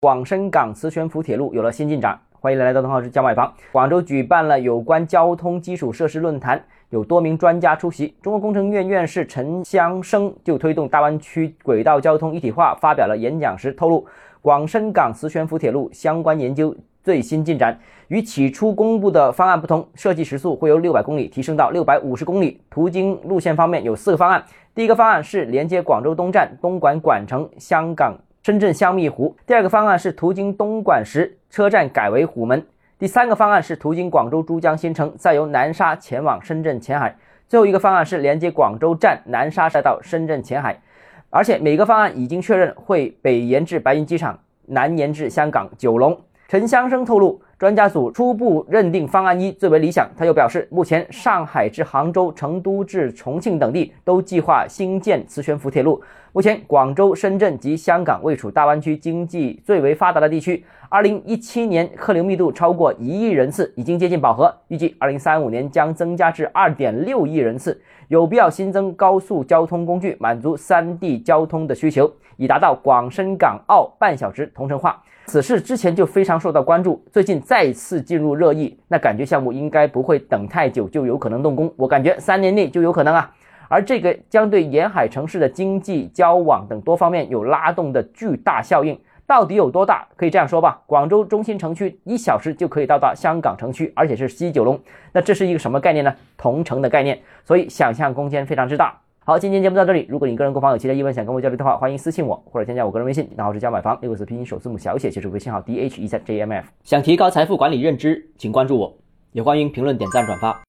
广深港磁悬浮铁路有了新进展。欢迎来到东浩之家买房。广州举办了有关交通基础设施论坛，有多名专家出席。中国工程院院士陈香生就推动大湾区轨道交通一体化发表了演讲时透露，广深港磁悬浮铁路相关研究最新进展。与起初公布的方案不同，设计时速会由六百公里提升到六百五十公里。途经路线方面有四个方案，第一个方案是连接广州东站、东莞莞城、香港。深圳香蜜湖。第二个方案是途经东莞时车站改为虎门。第三个方案是途经广州珠江新城，再由南沙前往深圳前海。最后一个方案是连接广州站南沙再到深圳前海。而且每个方案已经确认会北延至白云机场，南延至香港九龙。陈香生透露。专家组初步认定方案一最为理想。他又表示，目前上海至杭州、成都至重庆等地都计划新建磁悬浮铁路。目前，广州、深圳及香港位处大湾区经济最为发达的地区。二零一七年客流密度超过一亿人次，已经接近饱和。预计二零三五年将增加至二点六亿人次，有必要新增高速交通工具，满足三地交通的需求，以达到广深港澳半小时同城化。此事之前就非常受到关注，最近再次进入热议，那感觉项目应该不会等太久就有可能动工，我感觉三年内就有可能啊。而这个将对沿海城市的经济交往等多方面有拉动的巨大效应，到底有多大？可以这样说吧，广州中心城区一小时就可以到达香港城区，而且是西九龙，那这是一个什么概念呢？同城的概念，所以想象空间非常之大。好，今天节目到这里。如果你个人购房有其他疑问，想跟我交流的话，欢迎私信我或者添加我个人微信，然后是加买房六个字拼音首字母小写，就是微信号 d h 一三 j m f。想提高财富管理认知，请关注我，也欢迎评论、点赞、转发。